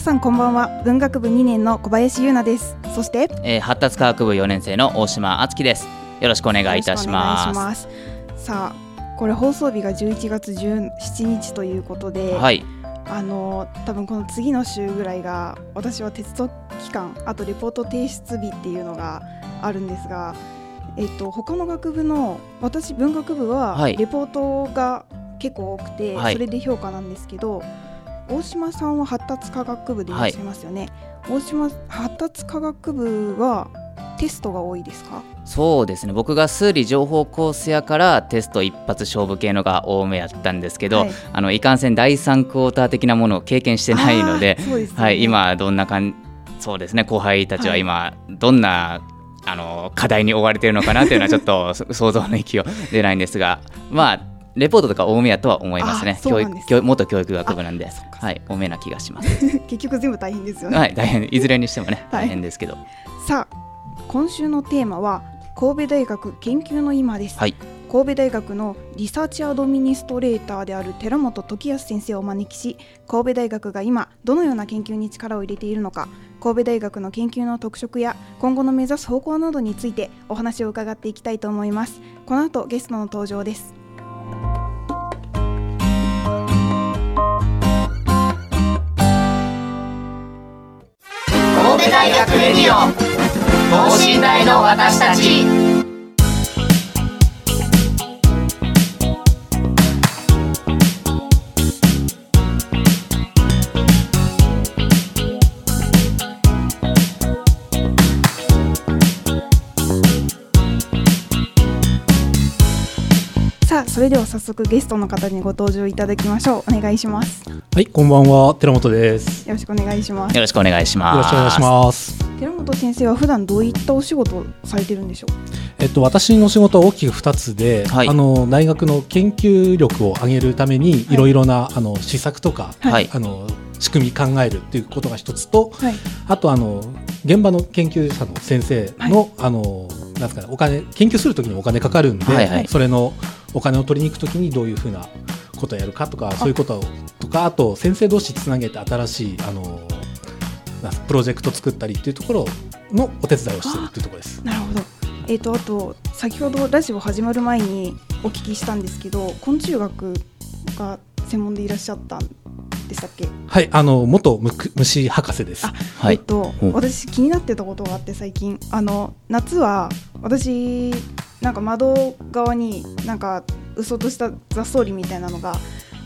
皆さんこんばんは。文学部2年の小林優奈です。そして、えー、発達科学部4年生の大島敦樹です。よろしくお願いいたします。さあこれ放送日が11月17日ということで、はい、あの多分この次の週ぐらいが私は鉄道期間あとレポート提出日っていうのがあるんですがえっと他の学部の私文学部はレポートが結構多くて、はい、それで評価なんですけど、大島さんは発達科学部でいらっしゃいますよね、はい、大島発達科学部はテストが多いですか？そうですね。僕が数理情報コースやからテスト一発勝負系のが多めやったんですけど、はい、あのいかんせん第3クォーター的なものを経験してないので、ね、はい、今どんなかんそうですね。後輩たちは今どんな、あの課題に追われているのかなというのはちょっと 想像の域を出ないんですがまあレポートとか多めやとは思いますね。教育教元教育学部なんで、はい、多めな気がします。結局全部大変ですよね。はい、大変、いずれにしてもね、大変ですけど。さあ、今週のテーマは神戸大学研究の今です。はい。神戸大学のリサーチアドミニストレーターである寺本時康先生をお招きし神戸大学が今どのような研究に力を入れているのか神戸大学の研究の特色や今後の目指す方向などについてお話を伺っていきたいと思いますこの後ゲストの登場です神戸大学レディオ等身大の私たち。それでは早速ゲストの方にご登場いただきましょう。お願いします。はいこんばんは。寺本です。よろしくお願いします。よろしくお願いします。よろしくお願いします。寺本先生は普段どういったお仕事をされてるんでしょう？えっと私の仕事は大きく二つで、はい、あの大学の研究力を上げるためにい。ろいろな、あの施策とか、はい、あの仕組み考えるっていうことが一つと、はい、あとあの現場の研究者の先生の、あのなんですかねお金研究するときにお金かかるんで、はいはい、それのお金を取りに行くときにどういうふうなことをやるかとかそういうこととかあと先生同士つなげて新しいあのプロジェクト作ったりっていうところのお手伝いをしてるっていうところです。なるほどえーと、あと先ほどラジオ始まる前にお聞きしたんですけど昆虫学が専門でいらっしゃったんでしたっけ？はいあの元虫博士です。はい、えっと、私気になってたことがあって最近。あの夏は私なんか窓側になんかうそとした雑草林みたいなのが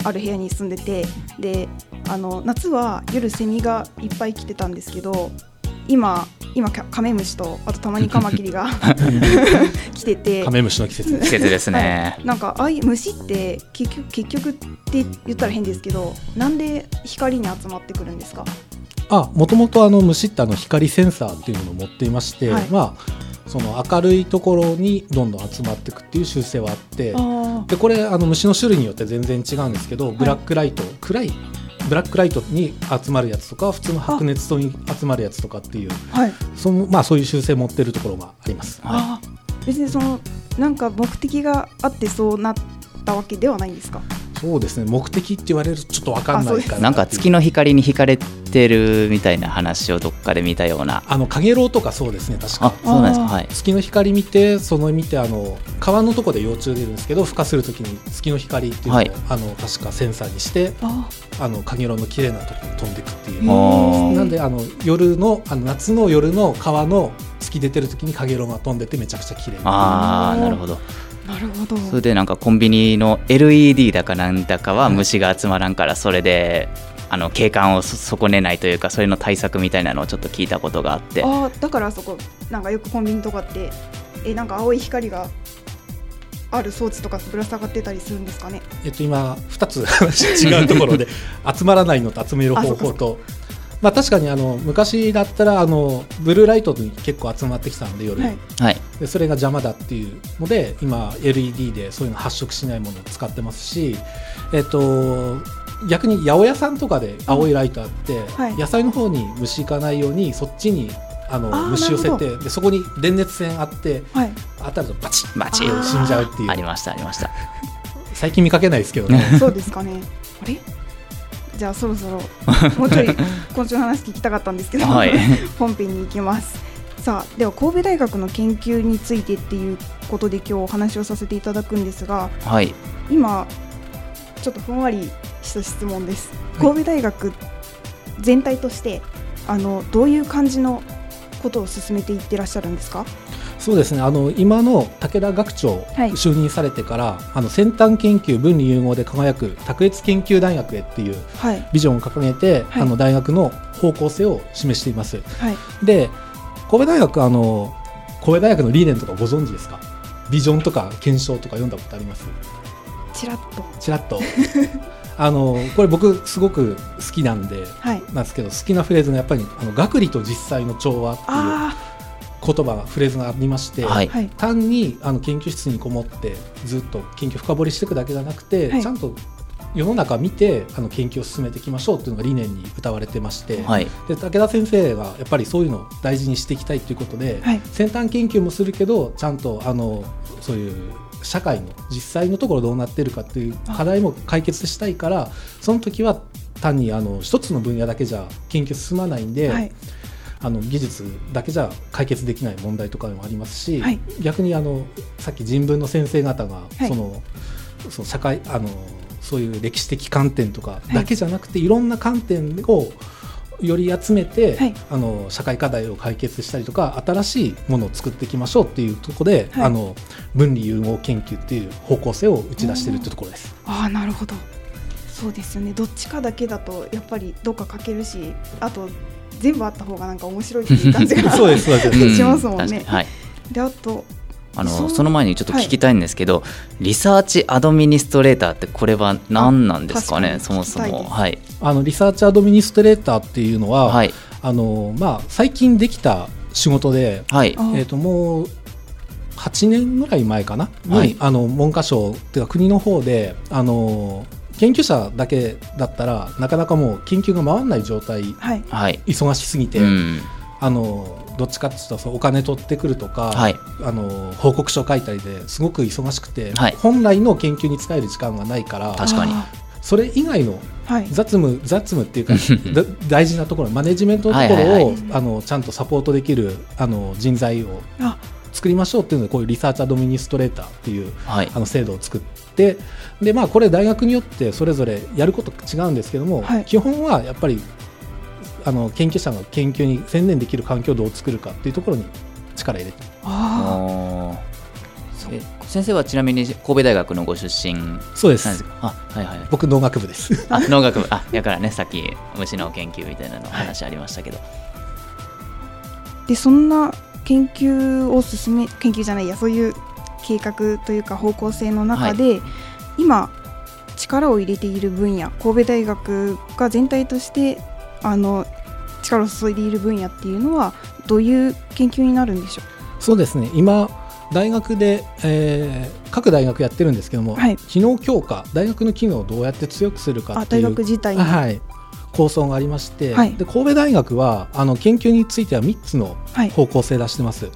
ある部屋に住んでて。であの夏は夜セミがいっぱい来てたんですけど今今カメムシとあとたまにカマキリが 来てて。カメムシの季節。季節ですね、はい、なんかああいう虫って結局結局って言ったら変ですけどなんで光に集まってくるんですか？あもともとあの虫ってあの光センサーっていうのを持っていまして、はい、まあその明るいところにどんどん集まっていくっていう習性はあってでこれあの虫の種類によって全然違うんですけど、ブラックライト暗いブラックライトに集まるやつとか普通の白熱灯に集まるやつとかっていう、はい、そのまあ、そういう習性を持っているところがあります。はい、別にそのなんか目的があってそうなったわけではないんですか？そうですね。目的って言われるとちょっと分かんないかななんか月の光に惹かれてるみたいな話をどっかで見たような。あのかげろうとかそうですね確か。そうなんですか、はい、月の光見てその見てあの川のとこで幼虫出るんですけど孵化するときに月の光っていうのを、はい、あの確かセンサーにしてあ。のかげろうの綺麗なところに飛んでいくっていう。なんであの夜のあの夏の夜の川の月出てるときにかげろうが飛んでてめちゃくちゃ綺麗ああなるほどなるほどそれでなんかコンビニの LED だかなんだかは虫が集まらんからそれであの景観を損ねないというかそれの対策みたいなのをちょっと聞いたことがあってあだからそこなんかよくコンビニとかってえなんか青い光がある装置とかぶら下がってたりするんですかね？えっと今二つ違うところで 集まらないのと集める方法と。まあ、確かにあの昔だったらあのブルーライトに結構集まってきたので夜、はい、でそれが邪魔だっていうので今 LED でそういうの発色しないものを使ってますし、えっと、逆に八百屋さんとかで青いライトあって、はい、野菜の方に虫行かないようにそっちにあの虫寄せてでそこに電熱線あって、はい、当たるとバチッバチッ。死んじゃうっていう。ありましたありました。最近見かけないですけどね。そうですかね。あれ？じゃあそろそろ もうちょい今週の話聞きたかったんですけど、はい、本編に行きます。さあでは神戸大学の研究についてっていうことで今日お話をさせていただくんですが、はい、今ちょっとふんわりした質問です、神戸大学全体としてあのどういう感じのことを進めていってらっしゃるんですか？そうですね。あの今の武田学長、はい、就任されてからあの先端研究分離融合で輝く卓越研究大学へっていうビジョンを掲げて、はい、あの大学の方向性を示しています。はい、で神戸大学あの神戸大学の理念とかご存知ですか？ビジョンとか検証とか読んだことあります？ちらっと。ちらっと。あのこれ僕すごく好きなんで、はい、なんですけど好きなフレーズのやっぱりあの学理と実際の調和っていう言葉フレーズがありまして、はい、単にあの研究室にこもってずっと研究深掘りしていくだけじゃなくて、はい、ちゃんと世の中見てあの研究を進めていきましょうっていうのが理念に歌われてまして、はい、で武田先生がやっぱりそういうのを大事にしていきたいということで、はい、先端研究もするけどちゃんとあのそういう社会の実際のところどうなってるかっていう課題も解決したいからその時は単にあの一つの分野だけじゃ研究進まないんで、はい、あの技術だけじゃ解決できない問題とかもありますし、はい、逆にあのさっき人文の先生方がその、はい、その社会あのそういう歴史的観点とかだけじゃなくて、い、ろんな観点をより集めて、はい、あの社会課題を解決したりとか新しいものを作っていきましょうっていうところで、はい、あの文理融合研究っていう方向性を打ち出しているというところです。あなるほど。そうですよね。どっちかだけだとやっぱりどっか欠けるしあと全部あった方がなんか面白いっていう感じが そうですそうです。しますもんね。はい、であとあのその前にちょっと聞きたいんですけど、はい、リサーチアドミニストレーターってこれは何なんですかね？そもそも、はい、あのリサーチアドミニストレーターっていうのは、はい、あのまあ、最近できた仕事で、はい。えー、ともう8年ぐらい前かな？に、はい、あの文科省っていうか国の方であの研究者だけだったらなかなかもう研究が回らない状態、はい、忙しすぎて、うん、あのどっちかっていうとお金取ってくるとか、はい、あの報告書書いたりですごく忙しくて、はい、本来の研究に使える時間がないから確かに。それ以外の雑務、雑務っていうか 大事なところマネジメントのところを、はいはいはい、あのちゃんとサポートできるあの人材を作りましょうっていうのでこういうリサーチアドミニストレーターっていう、はい、あの制度を作ってで、まあ、これ大学によってそれぞれやること違うんですけども、はい、基本はやっぱりあの研究者の研究に専念できる環境をどう作るかっていうところに力入れて。あ先生はちなみに神戸大学のご出身そうです。あ、はいはい、僕農学部です。あ農学部。あだからねさっき虫の研究みたいなの話ありましたけど、はい、でそんな研究を進め研究じゃないやそういう計画というか方向性の中で、はい、今力を入れている分野神戸大学が全体としてあの力を注いでいる分野っていうのはどういう研究になるんでしょう？そうですね。今大学で、えー、各大学やってるんですけども、はい、機能強化大学の機能をどうやって強くするかっていう大学自体はい、構想がありまして、はい、で神戸大学はあの研究については3つの方向性出してます。はい、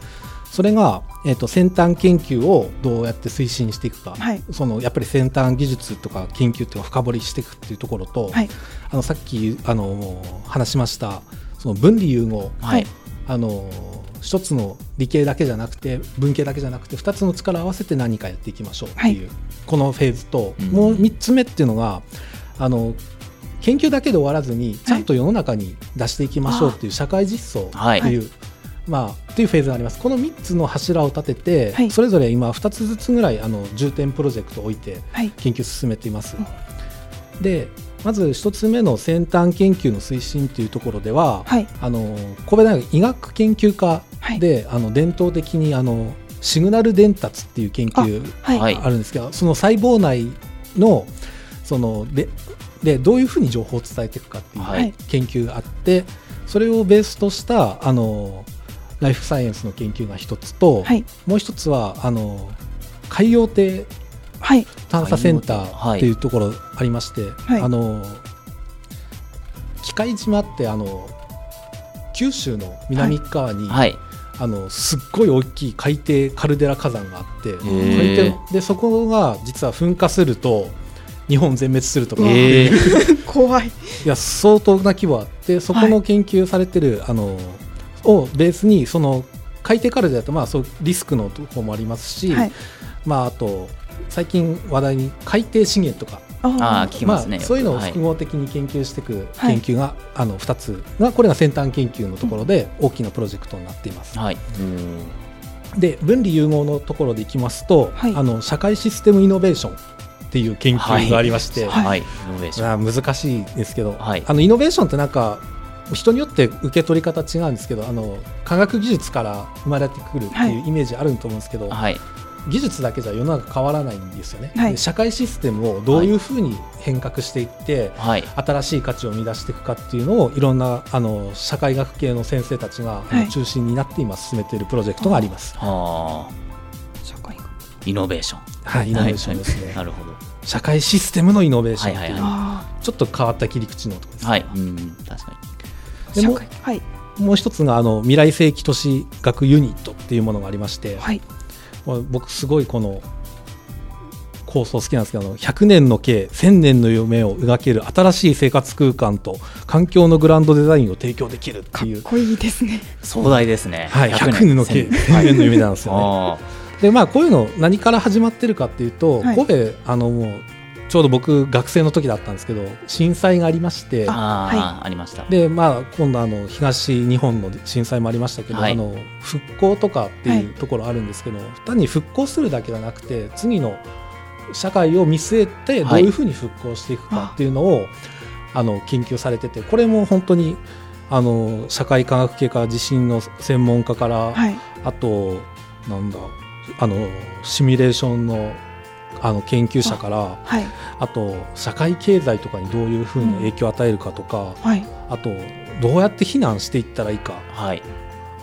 それが、えーと、先端研究をどうやって推進していくか、はい、そのやっぱり先端技術とか研究っていうのを深掘りしていくっていうところと、あのさっきあの話しましたその分離融合、あの一つの理系だけじゃなくて文系だけじゃなくて2つの力を合わせて何かやっていきましょうっていう、このフェーズと、もう3つ目っていうのがあの研究だけで終わらずにちゃんと世の中に出していきましょうっていう社会実装っていう、まあ、っていうフェーズがあります。この3つの柱を立てて、はい、それぞれ今2つずつぐらいあの重点プロジェクトを置いて研究進めています。はい、でまず一つ目の先端研究の推進というところでは、はい、あの神戸大学医学研究科で、はい、あの伝統的にあのシグナル伝達っていう研究があるんですけど、はい、その細胞内のそのででどういうふうに情報を伝えていくかっていう研究があって、それをベースとしたあのライフサイエンスの研究が一つと、もう一つはあの海洋亭探査センターっていうところありまして、あの機械島ってあの九州の南側に、はい、あのすっごい大きい海底カルデラ火山があって海底でそこが実は噴火すると日本全滅するとか、えー、怖い。いや相当な規模あってそこの研究されてる、はい、あのをベースにその海底カルデラとまあそうリスクのところもありますし、はい、まああと最近話題に海底資源とか。あ聞きますね、まあ、そういうのを複合的に研究していく研究が、はい、あの2つがこれが先端研究のところで大きなプロジェクトになっています。はい、で分離融合のところでいきますと、はい、あの社会システムイノベーションっていう研究がありまして、はい、難しいですけど、はい、あのイノベーションってなんか人によって受け取り方違うんですけどあの科学技術から生まれてくるっていうイメージあると思うんですけど、はい、技術だけじゃ世の中変わらないんですよね、はい、社会システムをどういうふうに変革していって、はい、新しい価値を生み出していくかっていうのをいろんなあの社会学系の先生たちが、はい、中心になって今進めているプロジェクトがあります。は社会イノベーション。はいイノベーションですね、なるほど。社会システムのイノベーションっていう、ちょっと変わった切り口のところです、はい、うん。確かにでも、はい、もう一つがあの未来世紀都市学ユニットっていうものがありまして、はい、僕すごいこの構想好きなんですけど100年の計1000年の夢を描ける新しい生活空間と環境のグランドデザインを提供できるっていう。かっこいいですね。壮大ですね、はい、100年の計1000年。の夢なんですよね。でまあこういうの何から始まってるかっていうと、はい、神戸あのもうちょうど僕学生の時だったんですけど震災がありましてあ,、ありました。で、まあ、今度あの東日本の震災もありましたけど、はい、あの復興とかっていうところあるんですけど、はい、単に復興するだけじゃなくて次の社会を見据えてどういうふうに復興していくかっていうのを、はい、あの研究されててこれも本当にあの社会科学系から地震の専門家から、あとなんだあのシミュレーションのあの研究者からあはい、あと社会経済とかにどういうふうに影響を与えるかとか、うんはい、あとどうやって避難していったらいいか、はい、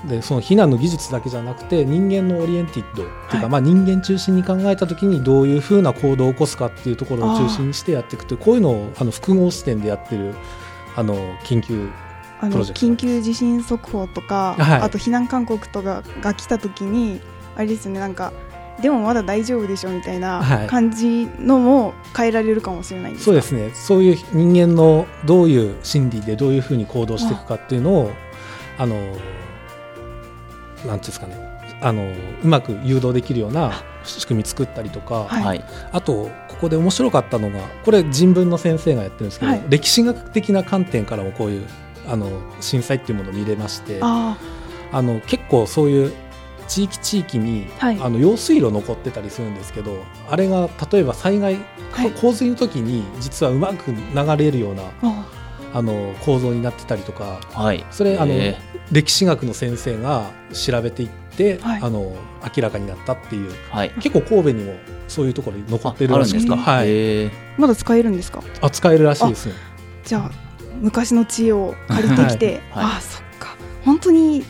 でその避難の技術だけじゃなくて人間のオリエンティッドっていうか、まあ、人間中心に考えた時にどういうふうな行動を起こすかっていうところを中心にしてやっていくというこういうのをあの複合視点でやってるあの研究あの緊急地震速報とか、はい、あと避難勧告とかが来た時にあれですよねなんかでもまだ大丈夫でしょみたいな感じのも変えられるかもしれないそうですね。そういう人間のどういう心理でどういうふうに行動していくかっていうのをあのなんていうんですかね。あのうまく誘導できるような仕組み作ったりとか、はい、あとここで面白かったのがこれ人文の先生がやってるんですけど、はい、歴史学的な観点からもこういうあの震災っていうものを見れましてあの結構そういう地域地域に、はい、あの用水路残ってたりするんですけどあれが例えば災害、はい、洪水の時に実はうまく流れるようなあの構造になってたりとか、はい、それあの歴史学の先生が調べていって、はい、あの明らかになったっていう、はい、結構神戸にもそういうところに残ってるらしい。ですか、はい、まだ使えるんですか？あ使えるらしいですねじゃあ昔の知恵を借りてきて、はい、あそっか。本当に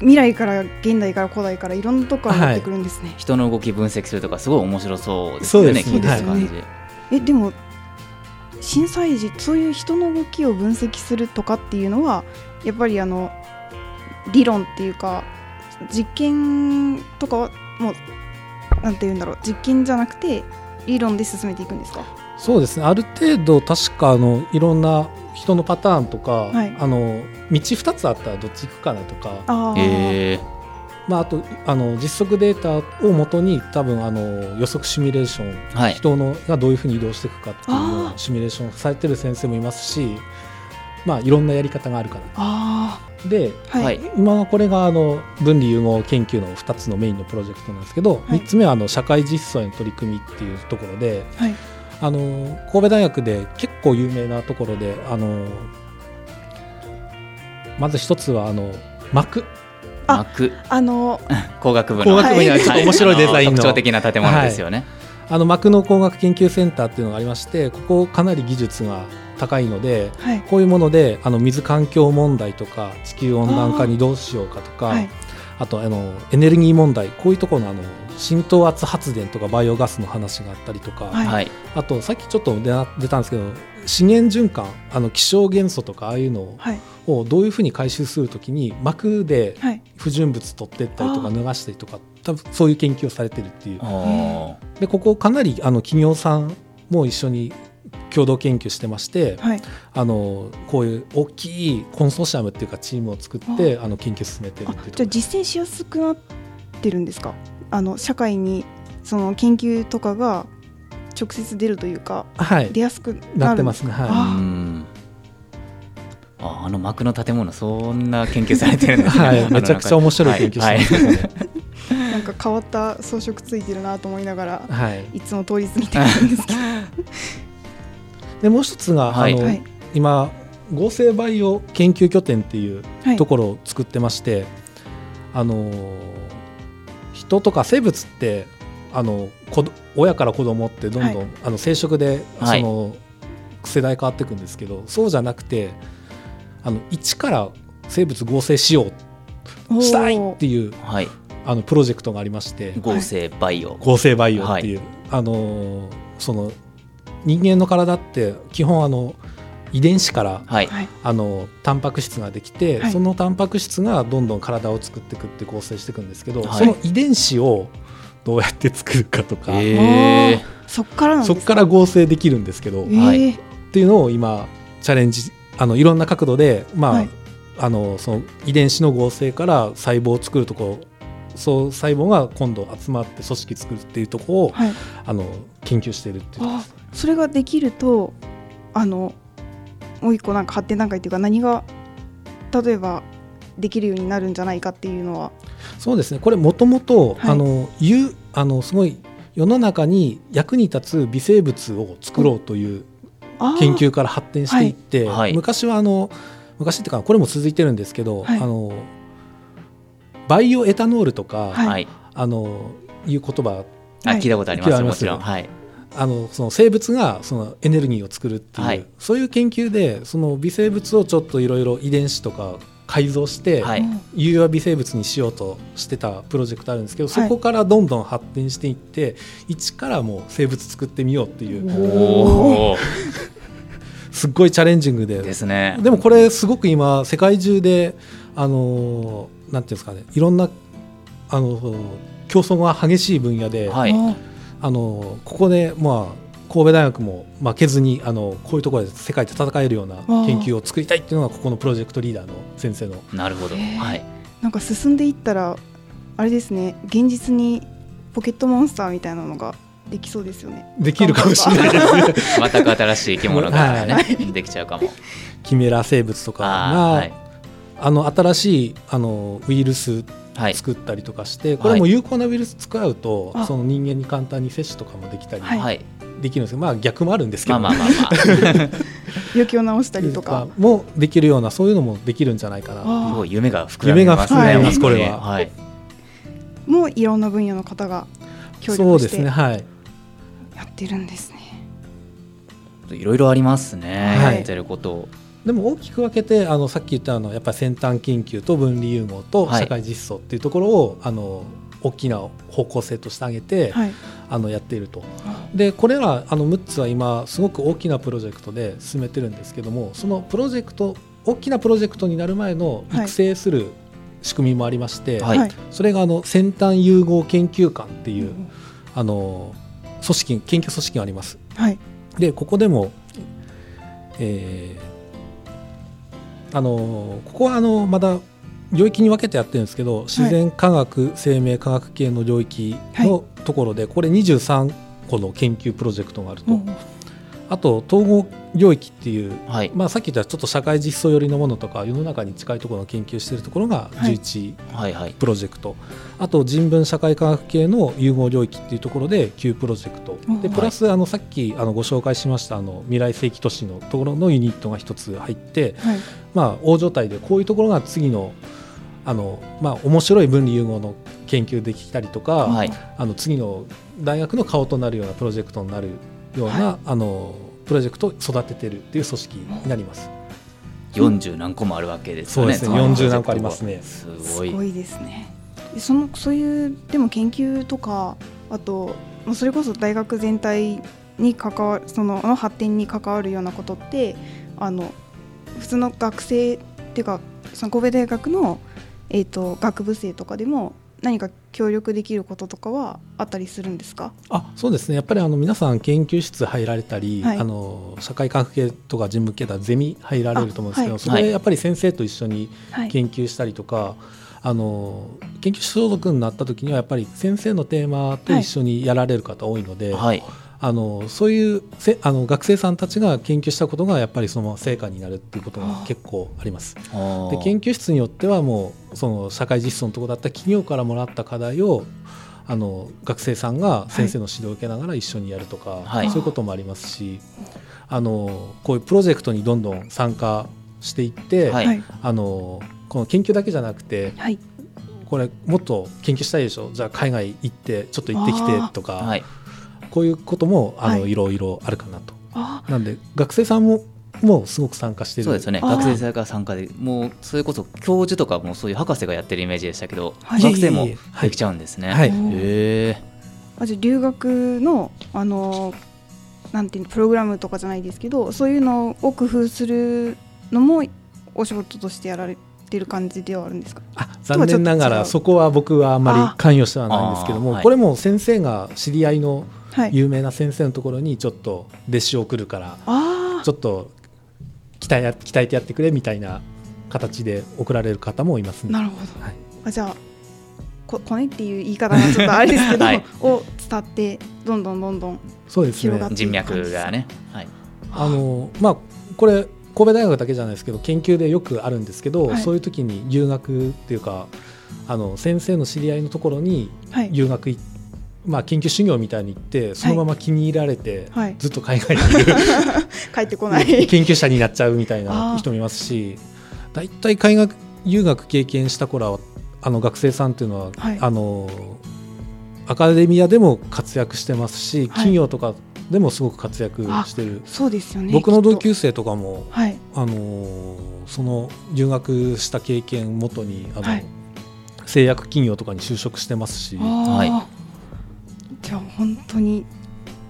未来から現代から古代からいろんなとこから持ってくるんですね、はい、人の動き分析するとかすごい面白そうですよね聞いてる感じ、えでも震災時そういう人の動きを分析するとかっていうのはやっぱりあの理論っていうか実験とかはもうなんて言うんだろう実験じゃなくて理論で進めていくんですか？そうですね。ある程度確かあのいろんな人のパターンとか、はい、あの道2つあったらどっち行くかなとか。あ,、えー。まあ、あとあの実測データをもとに多分あの予測シミュレーション、はい、人のがどういうふうに移動していくかっていうシミュレーションされてる先生もいますし、まあ、いろんなやり方があるかなで、はい、今はこれがあの分離融合研究の2つのメインのプロジェクトなんですけど、はい、3つ目はあの社会実装への取り組みっていうところで、はい、あの神戸大学で結構有名なところであのまず一つはあの幕。幕。あの 工学部の。工学部にはちょっと面白いデザインの、特徴的な建物ですよね、はい、あの幕の工学研究センターっていうのがありましてここかなり技術が高いので、はい、こういうものであの水環境問題とか地球温暖化にどうしようかとかあ,、とあのエネルギー問題こういうところのあの浸透圧発電とかバイオガスの話があったりとか、はい、あとさっきちょっと出たんですけど資源循環あの気象元素とかああいうのをどういうふうに回収するときに膜で不純物取っていったりとか脱がしたりとか多分そういう研究をされてるっていう。でここかなりあの企業さんも一緒に共同研究してまして、はい、あのこういう大きいコンソーシアムっていうかチームを作ってあの研究進めてるっていうじゃあ実践しやすくなってるんですか？あの社会にその研究とかが直接出るというか、はい、出やすくなってますね。はい、ああの幕の建物そんな研究されてるんですね。はい、めちゃくちゃ面白い研究してますね。なんか変わった装飾ついてるなと思いながら、はい、いつも通り過ぎてるんですけど。でもう一つが、はい、あの、はい、今合成バイオ研究拠点っていうところを作ってまして、あの人とか生物ってあの親から子供ってどんどん、はい、あの生殖でその、世代変わっていくんですけどそうじゃなくてあの一から生物合成しようしたいっていう、はい、あのプロジェクトがありまして合成バイオ合成バイオっていう、はい、あのその人間の体って基本あの遺伝子から、はい、あのタンパク質ができて、はい、そのタンパク質がどんどん体を作っていくって構成していくんですけど、はい、その遺伝子をどうやって作るかとか、えー、そっからそっから合成できるんですけど、えー、っていうのを今チャレンジあのいろんな角度で、まああのその遺伝子の合成から細胞を作るところそう細胞が今度集まって組織作るっていうところを、あの研究しているっていうそれができるとあのもう一個なんか発展段階っていうか何が例えばできるようになるんじゃないかっていうのは。そうですね。これもともとあのうあのすごい世の中に役に立つ微生物を作ろうという研究から発展していって、はい、昔はあの昔っていうかこれも続いてるんですけど、はい、あのバイオエタノールとか、はい、あのいう言葉あ聞いたことありますもちろん、はい、あのその生物がそのエネルギーを作るっていう、はい、そういう研究でその微生物をちょっといろいろ遺伝子とか改造して、はい、有用微生物にしようとしてたプロジェクトあるんですけど、そこからどんどん発展していって一からもう生物作ってみようっていう。すっごいチャレンジングで。ですね。でもこれすごく今世界中であのなんていうんですかねいろんなあの競争が激しい分野で、はい、あのここでまあ神戸大学も負けずにあのこういうところで世界で戦えるような研究を作りたいっていうのがここのプロジェクトリーダーの先生の。なるほど、はい、なんか進んでいったらあれですね現実にポケットモンスターみたいなのができそうですよね。できるかもしれないですね。全く新しい生き物がね、はい、できちゃうかも。キメラ生物とかがあはい、あの新しいあのウイルス作ったりとかして、はい、これも有効なウイルス使うと、その人間に簡単に接種とかもできたり、はい、できるんですけど、まあ、逆もあるんですけど、まあまあまあ、まあ、病気を治したりとか。もできるようなそういうのもできるんじゃないかな。すごい夢が膨らみますね。夢が膨らみます、これは、はい、もういろんな分野の方が協力してそうですねはい。やってるんですね。いろいろありますね、はい、やってることでも大きく分けてあのさっき言ったのやっぱり先端研究と分離融合と社会実装っていうところを、はい、あの大きな方向性としてあげて、はい、あのやっていると。でこれらあの6つは今すごく大きなプロジェクトで進めてるんですけどもそのプロジェクト大きなプロジェクトになる前の育成する仕組みもありまして、はい、それがあの先端融合研究館っていう、あの組織研究組織があります。はい、でここでも、えー、あのここはあのまだ領域に分けてやってるんですけど自然科学、はい、生命科学系の領域のところで、これ23個の研究プロジェクトがあると。あと統合領域っていう、はい、まあ、さっき言ったちょっと社会実装寄りのものとか世の中に近いところの研究してい。るところが11プロジェクト、あと人文社会科学系の融合領域っていうところで9プロジェクト。でプラスあのさっきあのご紹介しましたあの未来世紀都市のところのユニットが1つ入って、はい、まあ、大所帯でこういうところが次のあの、まあ、面白い分離融合の研究できたりとか、はい、あの次の大学の顔となるようなプロジェクトになるような、はい、あのプロジェクトを育ててるっていう組織になります。40何個もあるわけですね。そうですね。40何個ありますね。すごい。すごいですね。そのそういうでも研究とかあとそれこそ大学全体に関わるそのの発展に関わるようなことってあの普通の学生っていうかその神戸大学のえーと学部生とかでも何か協力できることとかはあったりするんですか？あそうですね。やっぱりあの皆さん研究室入られたり、はい、あの社会科学系とか人文系だゼミ入られると思うんですけど、はい、それでやっぱり先生と一緒に研究したりとか、はい、あの研究所属になった時にはやっぱり先生のテーマと一緒にやられる方多いので。はいあのそういうせあの学生さんたちが研究したことがやっぱりその成果になるっていうことが結構あります。で研究室によってはもうその社会実装のところだった企業からもらった課題をあの学生さんが先生の指導を受けながら一緒にやるとか、はい、そういうこともありますしあのこういうプロジェクトにどんどん参加していって、はい、あのこの研究だけじゃなくて、はい、これもっと研究したいでしょ？じゃあ海外行ってちょっと行ってきてとか、こういうこともあの、い、ろいろあるかなと。なんで学生さんももうすごく参加してる。そうですよね。学生さんが参加でもうそれこそ教授とかもそういう博士がやってるイメージでしたけど、はい、学生もできちゃうんですね。はい、へえ。あじゃ留学のあのなんていうプログラムとかじゃないですけどそういうのを工夫するのもお仕事としてやられてる感じではあるんですか？あ残念ながらそこは僕はあんまり関与してはないんですけどもこれも先生が知り合いの有名な先生のところにちょっと弟子を送るからちょっと鍛え鍛えてやってくれみたいな形で送られる方もいます、ね、なるほど、はい、あじゃあこコネっていう言い方がちょっとあれですけど、はい、を伝ってどんどんどんどんそうですね。人脈がね、はい、あのまあこれ神戸大学だけじゃないですけど研究でよくあるんですけど、はい、そういう時に留学っていうかあの先生の知り合いのところに留学行って、まあ、研究修行みたいに行ってそのまま気に入られて、はい、ずっと海外にいる。帰ってこない。研究者になっちゃうみたいな人もいますし大体海外留学経験した頃はあの学生さんっていうのは、はい、あのアカデミアでも活躍してますし、企業とかでもすごく活躍してる。そうですよね僕の同級生とかも、はい、あのその留学した経験をもとにあの、製薬企業とかに就職してますし。はい本当に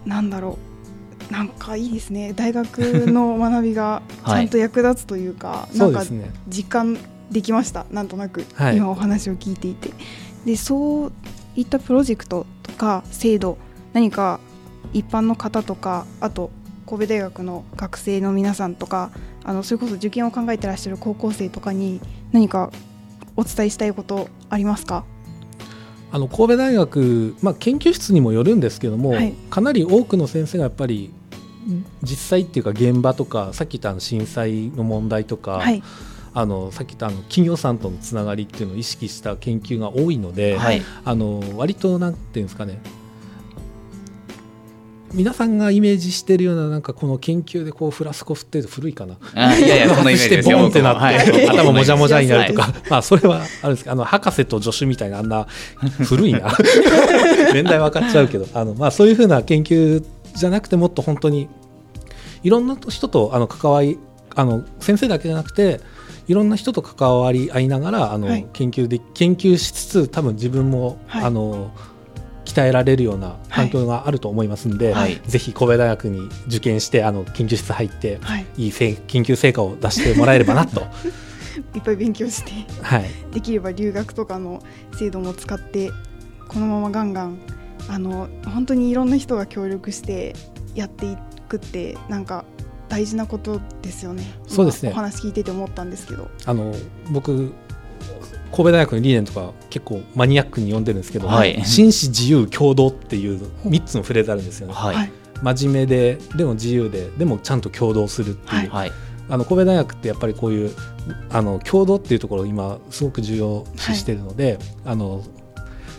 なんだろう。なんかいいですね。大学の学びが ちゃんと役立つというか、はい、なんか実感できました、なんとなく、はい、今お話を聞いていて。でそういったプロジェクトとか制度何か一般の方とかあと神戸大学の学生の皆さんとかあのそれこそ受験を考えてらっしゃる高校生とかに何かお伝えしたいことありますか？あの神戸大学、まあ、研究室にもよるんですけども、はい、かなり多くの先生がやっぱり実際っていうか現場とかさっき言った震災の問題とか、はい、あのさっき言ったあの企業さんとのつながりっていうのを意識した研究が多いので、はい、あの割となんていうんですかね皆さんがイメージしてるようななんかこの研究でこうフラスコ振ってると古いかな。あいやいや このイメージですよ。ボンってなって、はい、頭もじゃもじゃになるとか、はい、まあそれはあるんですけど、あの博士と助手みたいなあんな古いな。年代分かっちゃうけど、あのまあそういうふうな研究じゃなくてもっと本当にいろんな人とあの関わりあの先生だけじゃなくて。いろんな人と関わり合いながらあの、研究で研究しつつ多分自分も、あの鍛えられるような環境があると思いますので、はい、ぜひ神戸大学に受験してあの研究室入って、はい、いい研究成果を出してもらえればなと。いっぱい勉強して、はい、できれば留学とかの制度も使ってこのままガンガンあの本当にいろんな人が協力してやっていくってなんか大事なことですよね。そうですね。お話聞いてて思ったんですけど。あの僕神戸大学の理念とか結構マニアックに読んでるんですけど、はい、紳士自由共同っていう3つのフレーズあるんですよね。はい、真面目ででも自由ででもちゃんと共同するっていう、はい、あの神戸大学ってやっぱりこういうあの共同っていうところを今すごく重要視しているので、はい、あの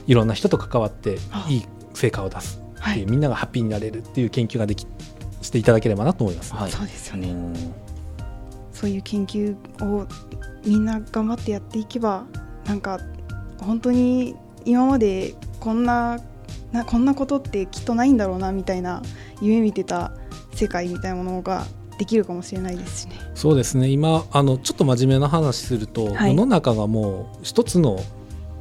いろんな人と関わっていい成果を出すっていう、みんながハッピーになれるっていう研究ができしていただければなと思います、はい、そうですよねそういう研究をみんな頑張ってやっていけばなんか本当に今までこんななこんなことってきっとないんだろうなみたいな夢見てた世界みたいなものができるかもしれないですしね。そうですね。今あのちょっと真面目な話すると、はい、世の中がもう一つの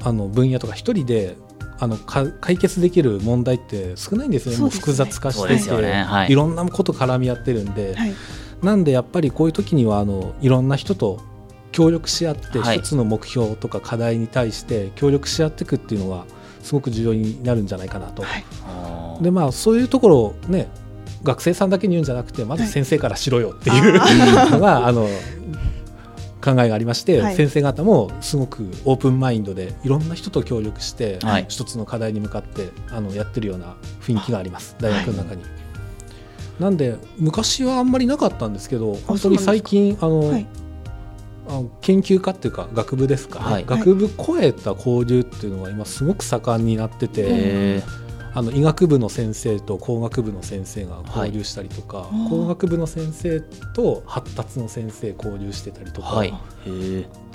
あの分野とか一人であの解決できる問題って少ないんですね、もう複雑化してて、ね。はい、いろんなこと絡み合ってるんで、はい、なんでやっぱりこういう時にはあのいろんな人と協力し合って一つの目標とか課題に対して協力し合っていくっていうのはすごく重要になるんじゃないかなと。はい、でまあそういうところをね学生さんだけに言うんじゃなくてまず先生からしろよっていう、のがあの考えがありまして、はい、先生方もすごくオープンマインドでいろんな人と協力して、はい、一つの課題に向かってあのやってるような雰囲気があります。大学の中に。はい、なんで昔はあんまりなかったんですけど本当に最近あの、あの研究家っていうか学部ですか、ね、学部超えた交流っていうのは今すごく盛んになってて。あの医学部の先生と工学部の先生が交流したりとか、はい、工学部の先生と発達の先生交流してたりとか、はい、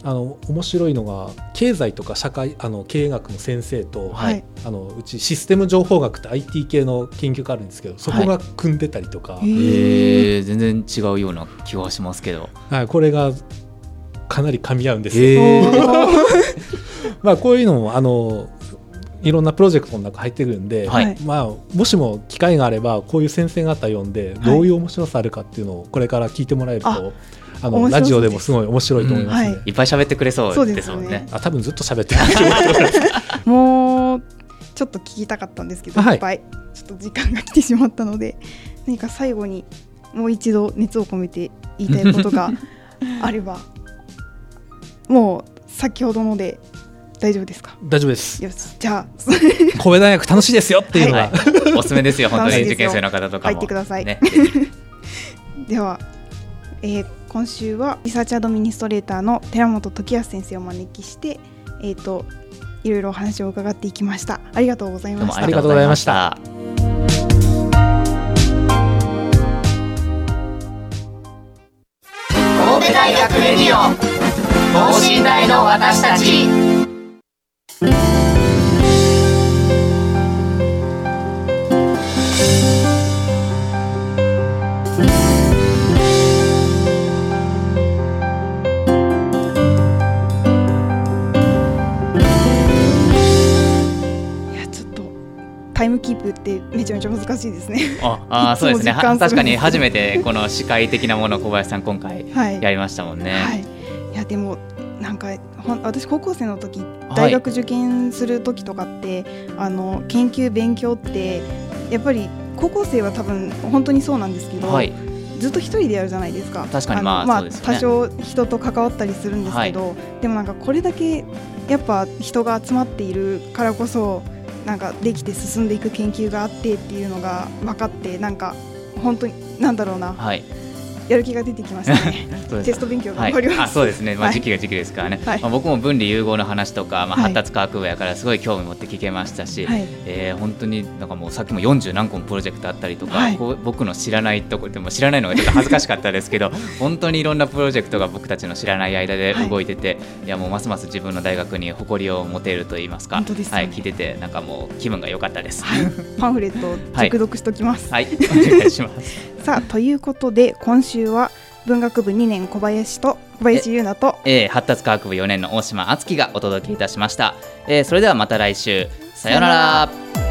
あの面白いのが経済とか社会あの経営学の先生と、はい、あのうちシステム情報学って IT 系の研究があるんですけどそこが組んでたりとか、はい、へ全然違うような気はしますけど、はい、これがかなり噛み合うんですよ。まあこういうのもあのいろんなプロジェクトの中入ってくるんで、はい、まあ、もしも機会があればこういう先生方呼んでどういう面白さあるかっていうのをこれから聞いてもらえると、はい、あのラジオでもすごい面白いと思います。ね、うんはい、いっぱい喋ってくれそうですもんね、ね、あ多分ずっと喋ってる。もうちょっと聞きたかったんですけど、い、っぱい。ちょっと時間が来てしまったので何か最後にもう一度熱を込めて言いたいことがあれば もう先ほどので大丈夫ですか？大丈夫です。よしじゃあ。神戸大学楽しいですよっていうのは、はい、おすすめですよ本当に。受験生の方とか入ってください、ね、では、えー、今週はリサーチアドミニストレーターの寺本時康先生をお招きしてえっ、ー、といろいろお話を伺っていきました。ありがとうございました。ありがとうございました。神戸大学レディオ。等身大の私たちムキープってめちゃめちゃ難しいですね。ああそうですね。確かに初めてこの司会的なものを小林さん今回やりましたもんね。はい、はい、いやでもなんか私高校生の時大学受験する時とかって、はい、あの研究勉強ってやっぱり高校生は多分本当にそうなんですけど、はい、ずっと一人でやるじゃないですか。確かにまあ、まあ、多少人と関わったりするんですけど、はい、でもなんかこれだけやっぱ人が集まっているからこそなんかできて進んでいく研究があってっていうのが分かってなんか本当になんだろうな、はい、やる気が出てきましたね。テスト勉強頑張ります、はい、あそうですね、まあ、時期が時期ですからね、はい、まあ、僕も分離融合の話とか、まあ、発達科学部やからすごい興味持って聞けましたし、はい、えー、本当になんかもうさっきも40何個もプロジェクトあったりとか、はい、僕の知らないとこでも知らないのがちょっと恥ずかしかったですけど 本当にいろんなプロジェクトが僕たちの知らない間で動いてて、い、やもうますます自分の大学に誇りを持てると言いますか、ね、はい、聞いててなんかもう気分が良かったです、パンフレット熟読しときます、はい、お願いします さあということで今週は文学部2年小林と小林優奈と、えー、発達科学部4年の大島敦樹がお届けいたしました、えー、それではまた来週。さようなら